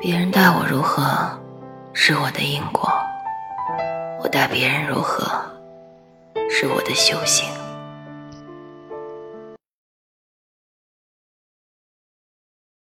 别人待我如何是我的因果我待别人如何是我的修行。